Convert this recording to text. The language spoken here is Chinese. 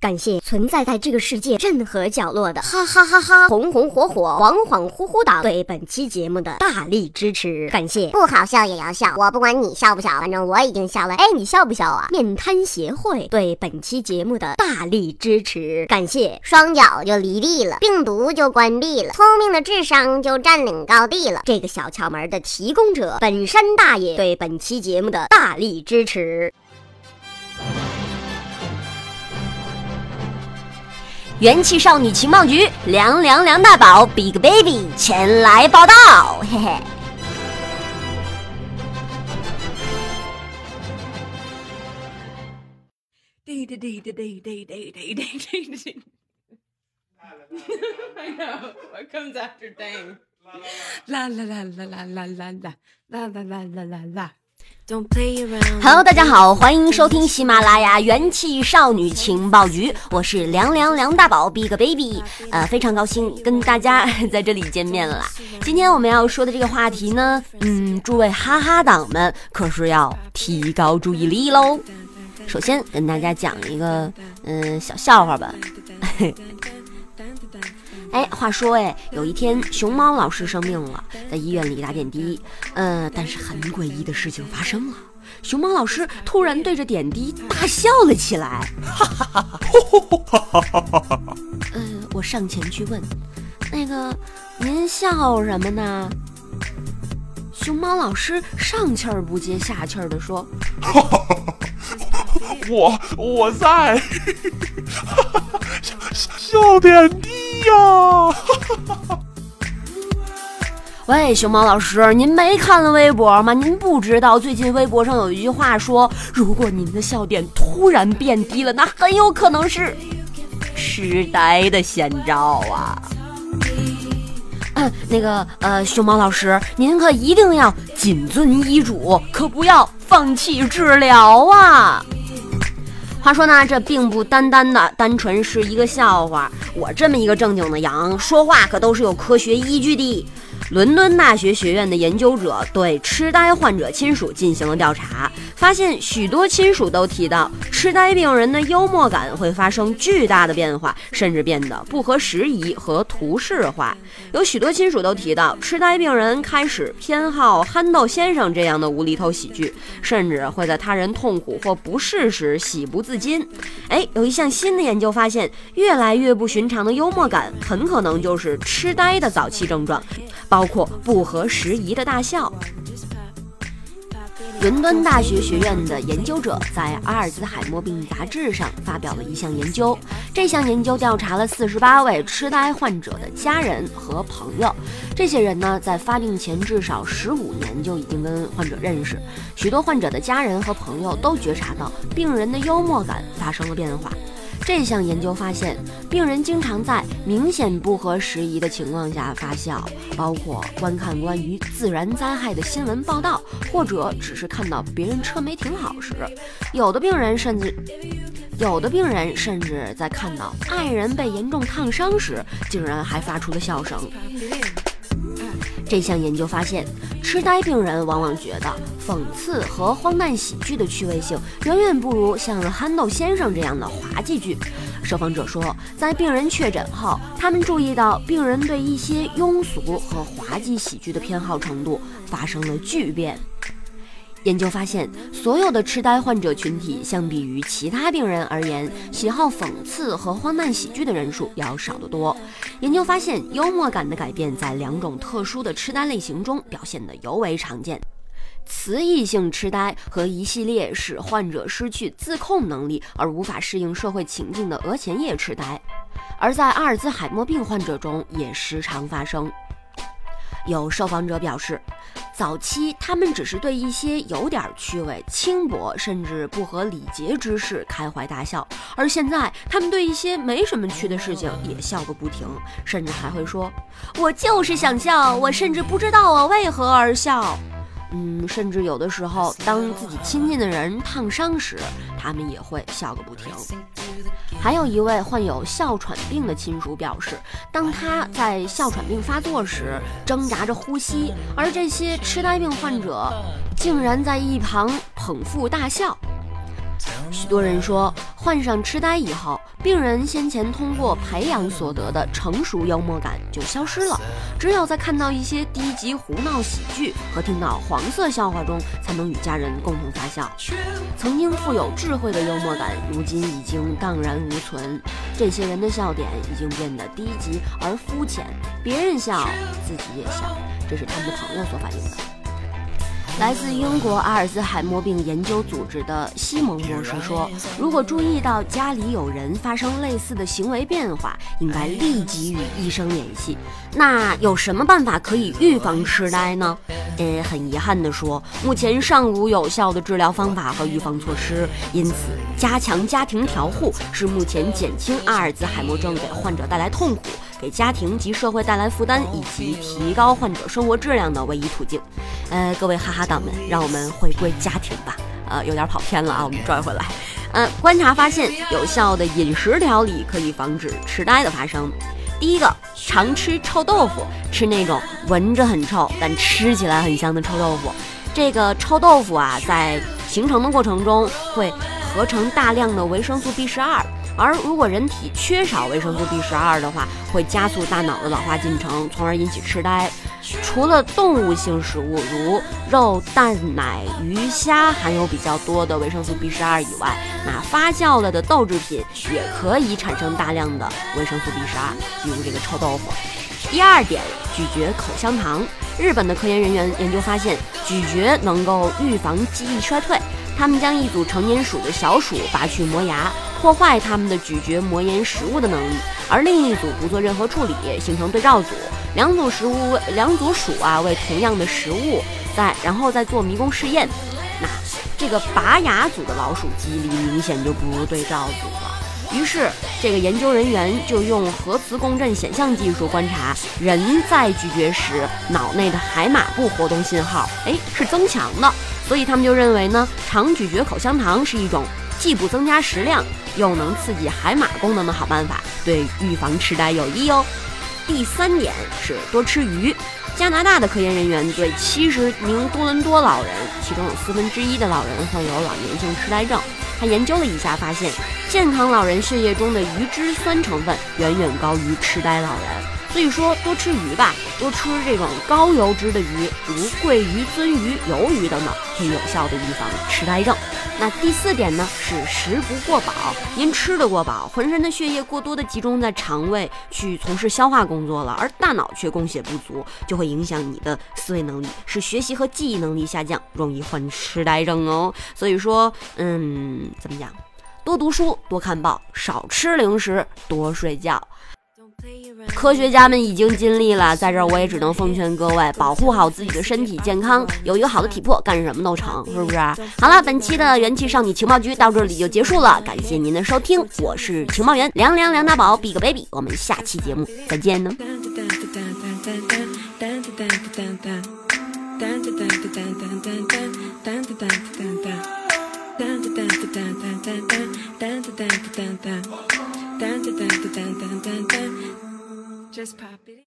感谢存在在这个世界任何角落的哈哈哈哈红红火火恍恍惚惚的对本期节目的大力支持，感谢不好笑也要笑，我不管你笑不笑，反正我已经笑了。哎，你笑不笑啊？面瘫协会对本期节目的大力支持，感谢双脚就离地了，病毒就关闭了，聪明的智商就占领高地了。这个小窍门的提供者本山大爷对本期节目的大力支持。元气少女情报局，凉凉梁大宝，Big Baby 前来报道，嘿嘿。滴滴滴滴滴滴滴滴滴滴。I know. What comes after dang? La la la la la la la la la la la la la la. Hello，大家好，欢迎收听喜马拉雅元气少女情报局，我是凉凉梁大宝 Big Baby，呃，非常高兴跟大家 在这里见面了。今天我们要说的这个话题呢，嗯，诸位哈哈党们可是要提高注意力喽。首先跟大家讲一个嗯小笑话吧。哎，话说哎，有一天熊猫老师生病了，在医院里打点滴。呃，但是很诡异的事情发生了，熊猫老师突然对着点滴大笑了起来。哈哈哈哈哈哈！呃，我上前去问，那个您笑什么呢？熊猫老师上气儿不接下气儿的说：“我我在笑 笑点滴呀！”喂，熊猫老师，您没看了微博吗？您不知道最近微博上有一句话说，如果您的笑点突然变低了，那很有可能是痴呆的先兆啊！那个呃，熊猫老师，您可一定要谨遵医嘱，可不要放弃治疗啊！话说呢，这并不单单的单纯是一个笑话，我这么一个正经的羊，说话可都是有科学依据的。伦敦大学学院的研究者对痴呆患者亲属进行了调查，发现许多亲属都提到，痴呆病人的幽默感会发生巨大的变化，甚至变得不合时宜和图式化。有许多亲属都提到，痴呆病人开始偏好憨豆先生这样的无厘头喜剧，甚至会在他人痛苦或不适时喜不自禁。哎，有一项新的研究发现，越来越不寻常的幽默感很可能就是痴呆的早期症状。包括不合时宜的大笑。伦敦大学学院的研究者在《阿尔兹海默病杂志》上发表了一项研究。这项研究调查了四十八位痴呆患者的家人和朋友。这些人呢，在发病前至少十五年就已经跟患者认识。许多患者的家人和朋友都觉察到病人的幽默感发生了变化。这项研究发现，病人经常在明显不合时宜的情况下发笑，包括观看关于自然灾害的新闻报道，或者只是看到别人车没停好时。有的病人甚至，有的病人甚至在看到爱人被严重烫伤时，竟然还发出了笑声。这项研究发现，痴呆病人往往觉得讽刺和荒诞喜剧的趣味性远远不如像《憨豆先生》这样的滑稽剧。受访者说，在病人确诊后，他们注意到病人对一些庸俗和滑稽喜剧的偏好程度发生了巨变。研究发现，所有的痴呆患者群体相比于其他病人而言，喜好讽刺和荒诞喜剧的人数要少得多。研究发现，幽默感的改变在两种特殊的痴呆类型中表现得尤为常见：词义性痴呆和一系列使患者失去自控能力而无法适应社会情境的额前叶痴呆。而在阿尔兹海默病患者中也时常发生。有受访者表示，早期他们只是对一些有点趣味、轻薄甚至不合礼节之事开怀大笑，而现在他们对一些没什么趣的事情也笑个不停，甚至还会说：“我就是想笑，我甚至不知道我为何而笑。”嗯，甚至有的时候，当自己亲近的人烫伤时，他们也会笑个不停。还有一位患有哮喘病的亲属表示，当他在哮喘病发作时，挣扎着呼吸，而这些痴呆病患者竟然在一旁捧腹大笑。许多人说，患上痴呆以后，病人先前通过培养所得的成熟幽默感就消失了，只有在看到一些低级胡闹喜剧和听到黄色笑话中，才能与家人共同发笑。曾经富有智慧的幽默感，如今已经荡然无存。这些人的笑点已经变得低级而肤浅，别人笑，自己也笑，这是他们的朋友所反映的。来自英国阿尔兹海默病研究组织的西蒙博士说：“如果注意到家里有人发生类似的行为变化，应该立即与医生联系。那有什么办法可以预防痴呆呢？”呃，很遗憾地说，目前尚无有效的治疗方法和预防措施。因此，加强家庭调护是目前减轻阿尔兹海默症给患者带来痛苦。给家庭及社会带来负担，以及提高患者生活质量的唯一途径。呃，各位哈哈党们，让我们回归家庭吧。呃，有点跑偏了啊，我们拽回来。呃，观察发现，有效的饮食调理可以防止痴呆的发生。第一个，常吃臭豆腐，吃那种闻着很臭但吃起来很香的臭豆腐。这个臭豆腐啊，在形成的过程中会合成大量的维生素 B 十二。而如果人体缺少维生素 B 十二的话，会加速大脑的老化进程，从而引起痴呆。除了动物性食物如肉、蛋、奶、鱼、虾含有比较多的维生素 B 十二以外，那发酵了的豆制品也可以产生大量的维生素 B 十二，比如这个臭豆腐。第二点，咀嚼口香糖。日本的科研人员研究发现，咀嚼能够预防记忆衰退。他们将一组成年鼠的小鼠拔去磨牙。破坏它们的咀嚼磨研食物的能力，而另一组不做任何处理，形成对照组。两组食物，两组鼠啊，为同样的食物，在然后再做迷宫试验。那这个拔牙组的老鼠记忆力明显就不如对照组了。于是，这个研究人员就用核磁共振显像技术观察人在咀嚼时脑内的海马部活动信号，哎，是增强的。所以他们就认为呢，常咀嚼口香糖是一种。既不增加食量，又能刺激海马功能的好办法，对预防痴呆有益哦。第三点是多吃鱼。加拿大的科研人员对七十名多伦多老人，其中有四分之一的老人患有老年性痴呆症，他研究了一下，发现健康老人血液中的鱼脂酸成分远远高于痴呆老人。所以说多吃鱼吧，多吃这种高油脂的鱼，如桂鱼、鳟鱼、鱿鱼等等，可以有效的预防痴呆症。那第四点呢，是食不过饱。您吃得过饱，浑身的血液过多的集中在肠胃去从事消化工作了，而大脑却供血不足，就会影响你的思维能力，使学习和记忆能力下降，容易患痴呆症哦。所以说，嗯，怎么讲？多读书，多看报，少吃零食，多睡觉。科学家们已经尽力了，在这儿我也只能奉劝各位，保护好自己的身体健康，有一个好的体魄，干什么都成，是不是？好了，本期的元气少女情报局到这里就结束了，感谢您的收听，我是情报员凉凉梁大宝，Big Baby，我们下期节目再见呢。Just pop it.